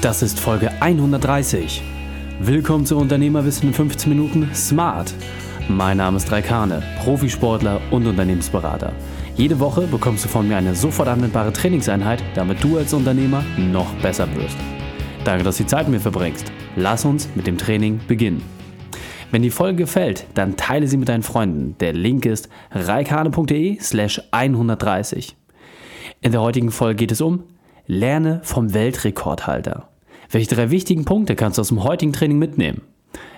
Das ist Folge 130. Willkommen zu Unternehmerwissen in 15 Minuten Smart. Mein Name ist Raikane, Profisportler und Unternehmensberater. Jede Woche bekommst du von mir eine sofort anwendbare Trainingseinheit, damit du als Unternehmer noch besser wirst. Danke, dass du die Zeit mit mir verbringst. Lass uns mit dem Training beginnen. Wenn die Folge gefällt, dann teile sie mit deinen Freunden. Der Link ist reikane.de slash 130. In der heutigen Folge geht es um Lerne vom Weltrekordhalter. Welche drei wichtigen Punkte kannst du aus dem heutigen Training mitnehmen?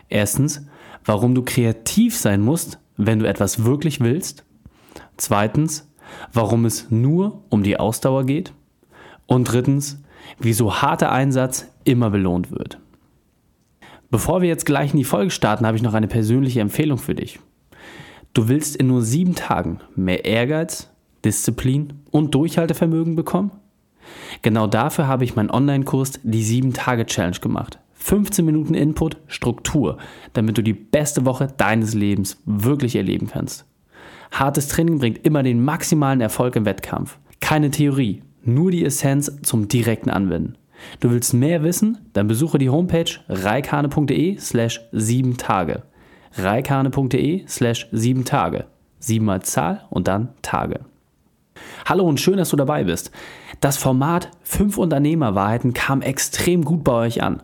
Erstens, warum du kreativ sein musst, wenn du etwas wirklich willst. Zweitens, warum es nur um die Ausdauer geht. Und drittens, wieso harter Einsatz immer belohnt wird. Bevor wir jetzt gleich in die Folge starten, habe ich noch eine persönliche Empfehlung für dich. Du willst in nur sieben Tagen mehr Ehrgeiz, Disziplin und Durchhaltevermögen bekommen? Genau dafür habe ich meinen Online-Kurs die 7-Tage-Challenge gemacht. 15 Minuten Input, Struktur, damit du die beste Woche deines Lebens wirklich erleben kannst. Hartes Training bringt immer den maximalen Erfolg im Wettkampf. Keine Theorie, nur die Essenz zum direkten Anwenden. Du willst mehr wissen? Dann besuche die Homepage reikane.de slash 7 Tage. reikane.de slash 7 Tage. 7 mal Zahl und dann Tage. Hallo und schön, dass du dabei bist. Das Format 5 Unternehmerwahrheiten kam extrem gut bei euch an.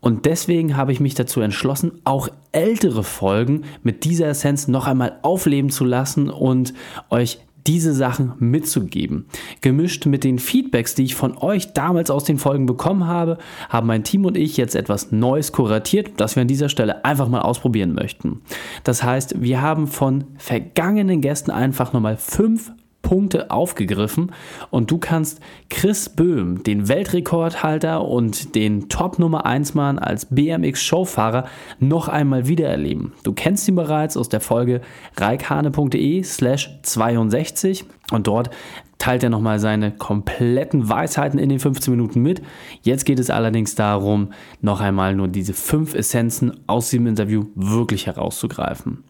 Und deswegen habe ich mich dazu entschlossen, auch ältere Folgen mit dieser Essenz noch einmal aufleben zu lassen und euch diese Sachen mitzugeben. Gemischt mit den Feedbacks, die ich von euch damals aus den Folgen bekommen habe, haben mein Team und ich jetzt etwas Neues kuratiert, das wir an dieser Stelle einfach mal ausprobieren möchten. Das heißt, wir haben von vergangenen Gästen einfach nochmal fünf Punkte aufgegriffen und du kannst Chris Böhm, den Weltrekordhalter und den Top Nummer 1 Mann als BMX Showfahrer noch einmal wiedererleben. Du kennst ihn bereits aus der Folge reikhane.de slash 62 und dort teilt er nochmal seine kompletten Weisheiten in den 15 Minuten mit. Jetzt geht es allerdings darum, noch einmal nur diese fünf Essenzen aus dem Interview wirklich herauszugreifen.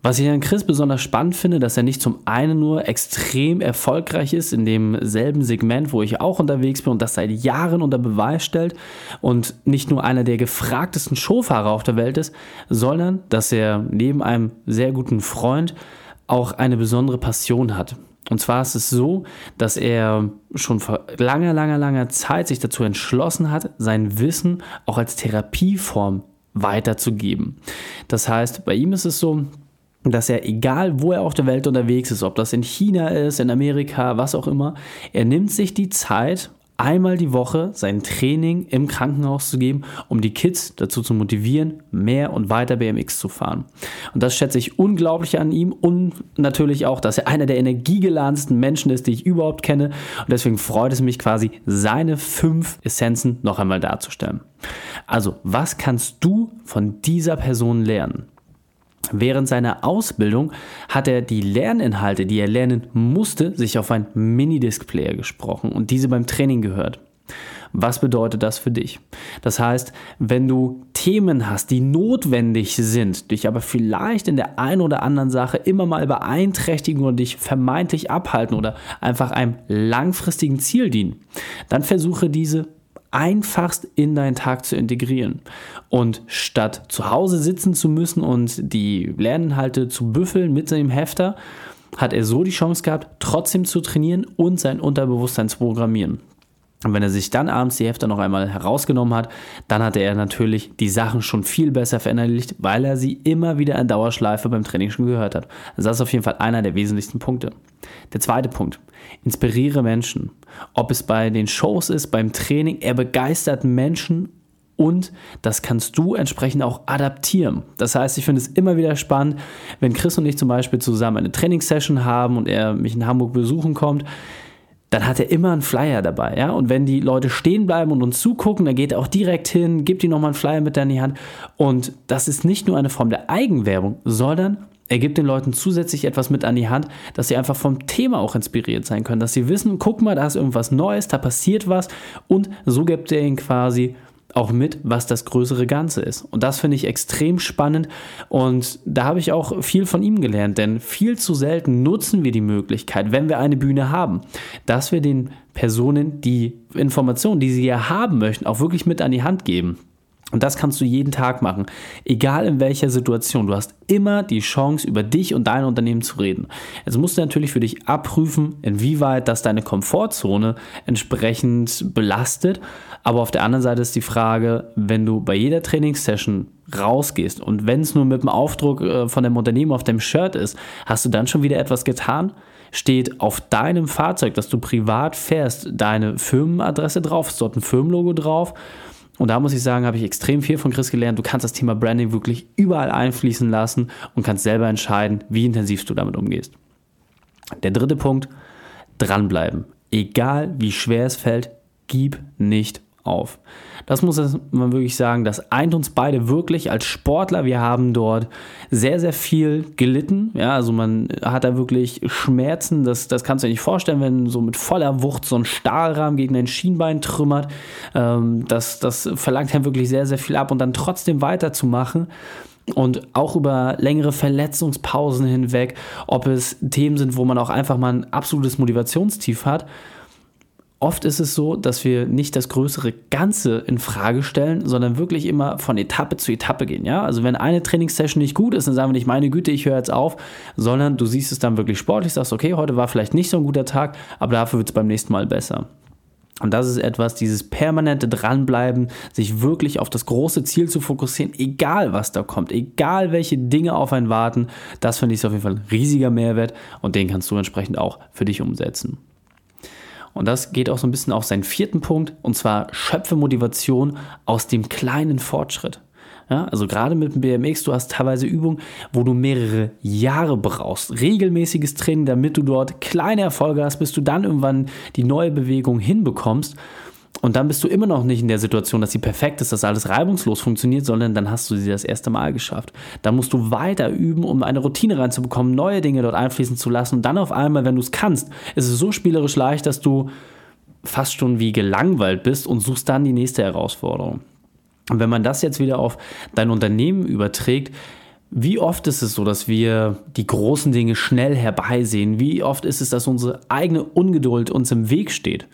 Was ich an Chris besonders spannend finde, dass er nicht zum einen nur extrem erfolgreich ist in demselben Segment, wo ich auch unterwegs bin und das seit Jahren unter Beweis stellt und nicht nur einer der gefragtesten Showfahrer auf der Welt ist, sondern dass er neben einem sehr guten Freund auch eine besondere Passion hat. Und zwar ist es so, dass er schon vor langer, langer, langer Zeit sich dazu entschlossen hat, sein Wissen auch als Therapieform weiterzugeben. Das heißt, bei ihm ist es so, dass er, egal wo er auf der Welt unterwegs ist, ob das in China ist, in Amerika, was auch immer, er nimmt sich die Zeit, einmal die Woche sein Training im Krankenhaus zu geben, um die Kids dazu zu motivieren, mehr und weiter BMX zu fahren. Und das schätze ich unglaublich an ihm und natürlich auch, dass er einer der energiegeladensten Menschen ist, die ich überhaupt kenne. Und deswegen freut es mich quasi, seine fünf Essenzen noch einmal darzustellen. Also, was kannst du von dieser Person lernen? Während seiner Ausbildung hat er die Lerninhalte, die er lernen musste, sich auf ein Minidisc-Player gesprochen und diese beim Training gehört. Was bedeutet das für dich? Das heißt, wenn du Themen hast, die notwendig sind, dich aber vielleicht in der einen oder anderen Sache immer mal beeinträchtigen oder dich vermeintlich abhalten oder einfach einem langfristigen Ziel dienen, dann versuche diese einfachst in deinen Tag zu integrieren. Und statt zu Hause sitzen zu müssen und die Lerninhalte zu büffeln mit seinem Hefter, hat er so die Chance gehabt, trotzdem zu trainieren und sein Unterbewusstsein zu programmieren. Und wenn er sich dann abends die Hefte noch einmal herausgenommen hat, dann hatte er natürlich die Sachen schon viel besser verinnerlicht, weil er sie immer wieder in Dauerschleife beim Training schon gehört hat. Also das ist auf jeden Fall einer der wesentlichsten Punkte. Der zweite Punkt, inspiriere Menschen. Ob es bei den Shows ist, beim Training, er begeistert Menschen und das kannst du entsprechend auch adaptieren. Das heißt, ich finde es immer wieder spannend, wenn Chris und ich zum Beispiel zusammen eine Trainingssession haben und er mich in Hamburg besuchen kommt, dann hat er immer einen Flyer dabei, ja. Und wenn die Leute stehen bleiben und uns zugucken, dann geht er auch direkt hin, gibt ihnen nochmal einen Flyer mit in die Hand. Und das ist nicht nur eine Form der Eigenwerbung, sondern er gibt den Leuten zusätzlich etwas mit an die Hand, dass sie einfach vom Thema auch inspiriert sein können, dass sie wissen, guck mal, da ist irgendwas Neues, da passiert was und so gibt er ihnen quasi auch mit, was das größere Ganze ist. Und das finde ich extrem spannend und da habe ich auch viel von ihm gelernt, denn viel zu selten nutzen wir die Möglichkeit, wenn wir eine Bühne haben, dass wir den Personen die Informationen, die sie ja haben möchten, auch wirklich mit an die Hand geben. Und das kannst du jeden Tag machen, egal in welcher Situation. Du hast immer die Chance, über dich und dein Unternehmen zu reden. Jetzt musst du natürlich für dich abprüfen, inwieweit das deine Komfortzone entsprechend belastet. Aber auf der anderen Seite ist die Frage, wenn du bei jeder Trainingssession rausgehst und wenn es nur mit dem Aufdruck äh, von dem Unternehmen auf dem Shirt ist, hast du dann schon wieder etwas getan? Steht auf deinem Fahrzeug, das du privat fährst, deine Firmenadresse drauf? Ist dort ein Firmenlogo drauf? Und da muss ich sagen, habe ich extrem viel von Chris gelernt. Du kannst das Thema Branding wirklich überall einfließen lassen und kannst selber entscheiden, wie intensiv du damit umgehst. Der dritte Punkt, dranbleiben. Egal wie schwer es fällt, gib nicht auf. Das muss man wirklich sagen, das eint uns beide wirklich als Sportler. Wir haben dort sehr, sehr viel gelitten. Ja, also man hat da wirklich Schmerzen. Das, das kannst du dir nicht vorstellen, wenn so mit voller Wucht so ein Stahlrahmen gegen dein Schienbein trümmert. Ähm, das, das verlangt ja wirklich sehr, sehr viel ab und dann trotzdem weiterzumachen und auch über längere Verletzungspausen hinweg, ob es Themen sind, wo man auch einfach mal ein absolutes Motivationstief hat Oft ist es so, dass wir nicht das größere Ganze in Frage stellen, sondern wirklich immer von Etappe zu Etappe gehen. Ja? Also wenn eine Trainingssession nicht gut ist, dann sagen wir nicht, meine Güte, ich höre jetzt auf, sondern du siehst es dann wirklich sportlich, sagst, okay, heute war vielleicht nicht so ein guter Tag, aber dafür wird es beim nächsten Mal besser. Und das ist etwas, dieses permanente Dranbleiben, sich wirklich auf das große Ziel zu fokussieren, egal was da kommt, egal welche Dinge auf einen warten, das finde ich auf jeden Fall ein riesiger Mehrwert und den kannst du entsprechend auch für dich umsetzen. Und das geht auch so ein bisschen auf seinen vierten Punkt, und zwar schöpfe Motivation aus dem kleinen Fortschritt. Ja, also gerade mit dem BMX, du hast teilweise Übungen, wo du mehrere Jahre brauchst, regelmäßiges Training, damit du dort kleine Erfolge hast, bis du dann irgendwann die neue Bewegung hinbekommst. Und dann bist du immer noch nicht in der Situation, dass sie perfekt ist, dass alles reibungslos funktioniert, sondern dann hast du sie das erste Mal geschafft. Dann musst du weiter üben, um eine Routine reinzubekommen, neue Dinge dort einfließen zu lassen. Und dann auf einmal, wenn du es kannst, ist es so spielerisch leicht, dass du fast schon wie gelangweilt bist und suchst dann die nächste Herausforderung. Und wenn man das jetzt wieder auf dein Unternehmen überträgt, wie oft ist es so, dass wir die großen Dinge schnell herbeisehen? Wie oft ist es, dass unsere eigene Ungeduld uns im Weg steht?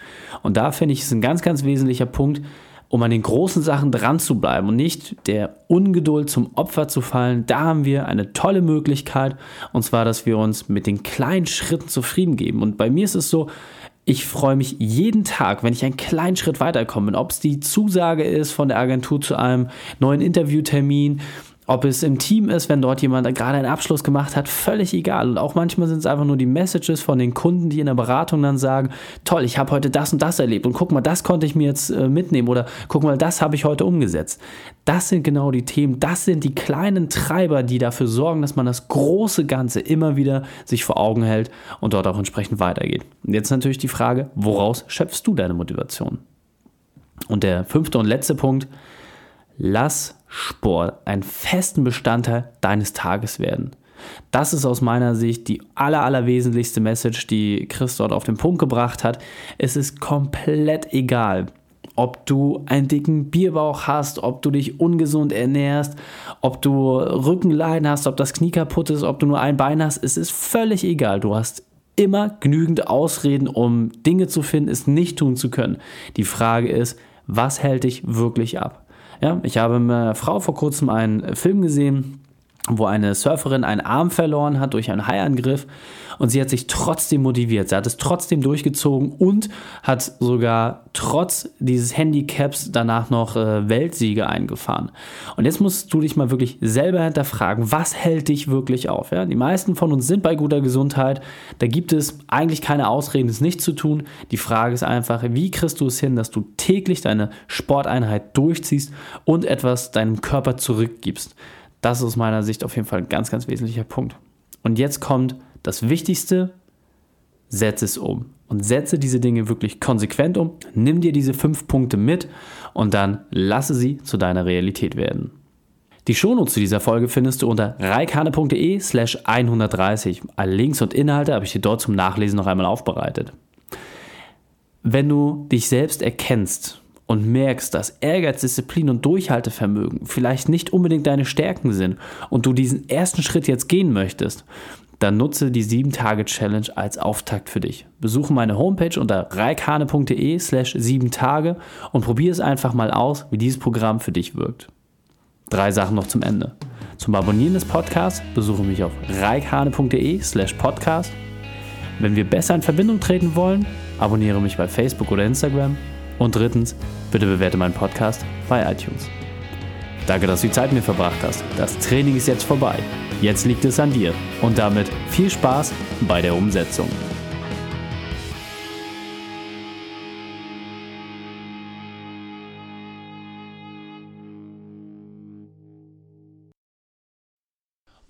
Und da finde ich es ein ganz, ganz wesentlicher Punkt, um an den großen Sachen dran zu bleiben und nicht der Ungeduld zum Opfer zu fallen. Da haben wir eine tolle Möglichkeit, und zwar, dass wir uns mit den kleinen Schritten zufrieden geben. Und bei mir ist es so, ich freue mich jeden Tag, wenn ich einen kleinen Schritt weiterkomme. Ob es die Zusage ist von der Agentur zu einem neuen Interviewtermin, ob es im Team ist, wenn dort jemand gerade einen Abschluss gemacht hat, völlig egal. Und auch manchmal sind es einfach nur die Messages von den Kunden, die in der Beratung dann sagen, toll, ich habe heute das und das erlebt und guck mal, das konnte ich mir jetzt äh, mitnehmen oder guck mal, das habe ich heute umgesetzt. Das sind genau die Themen, das sind die kleinen Treiber, die dafür sorgen, dass man das große Ganze immer wieder sich vor Augen hält und dort auch entsprechend weitergeht. Und jetzt natürlich die Frage, woraus schöpfst du deine Motivation? Und der fünfte und letzte Punkt, lass Sport einen festen Bestandteil deines Tages werden. Das ist aus meiner Sicht die aller, allerwesentlichste Message, die Chris dort auf den Punkt gebracht hat. Es ist komplett egal, ob du einen dicken Bierbauch hast, ob du dich ungesund ernährst, ob du Rückenleiden hast, ob das Knie kaputt ist, ob du nur ein Bein hast. Es ist völlig egal. Du hast immer genügend Ausreden, um Dinge zu finden, es nicht tun zu können. Die Frage ist, was hält dich wirklich ab? Ja, ich habe mit meiner Frau vor kurzem einen Film gesehen, wo eine Surferin einen Arm verloren hat durch einen Haiangriff und sie hat sich trotzdem motiviert. Sie hat es trotzdem durchgezogen und hat sogar trotz dieses Handicaps danach noch äh, Weltsiege eingefahren. Und jetzt musst du dich mal wirklich selber hinterfragen, was hält dich wirklich auf? Ja? Die meisten von uns sind bei guter Gesundheit. Da gibt es eigentlich keine Ausreden, es nicht zu tun. Die Frage ist einfach, wie kriegst du es hin, dass du täglich deine Sporteinheit durchziehst und etwas deinem Körper zurückgibst? Das ist aus meiner Sicht auf jeden Fall ein ganz, ganz wesentlicher Punkt. Und jetzt kommt das Wichtigste, setze es um. Und setze diese Dinge wirklich konsequent um. Nimm dir diese fünf Punkte mit und dann lasse sie zu deiner Realität werden. Die Shownotes zu dieser Folge findest du unter reikane.de slash 130. Alle Links und Inhalte habe ich dir dort zum Nachlesen noch einmal aufbereitet. Wenn du dich selbst erkennst und merkst, dass Ehrgeiz, Disziplin und Durchhaltevermögen vielleicht nicht unbedingt deine Stärken sind und du diesen ersten Schritt jetzt gehen möchtest, dann nutze die 7-Tage-Challenge als Auftakt für dich. Besuche meine Homepage unter reikane.de slash 7 Tage und probiere es einfach mal aus, wie dieses Programm für dich wirkt. Drei Sachen noch zum Ende. Zum Abonnieren des Podcasts besuche mich auf reikane.de slash podcast. Wenn wir besser in Verbindung treten wollen, abonniere mich bei Facebook oder Instagram. Und drittens, bitte bewerte meinen Podcast bei iTunes. Danke, dass du die Zeit mit mir verbracht hast. Das Training ist jetzt vorbei. Jetzt liegt es an dir. Und damit viel Spaß bei der Umsetzung.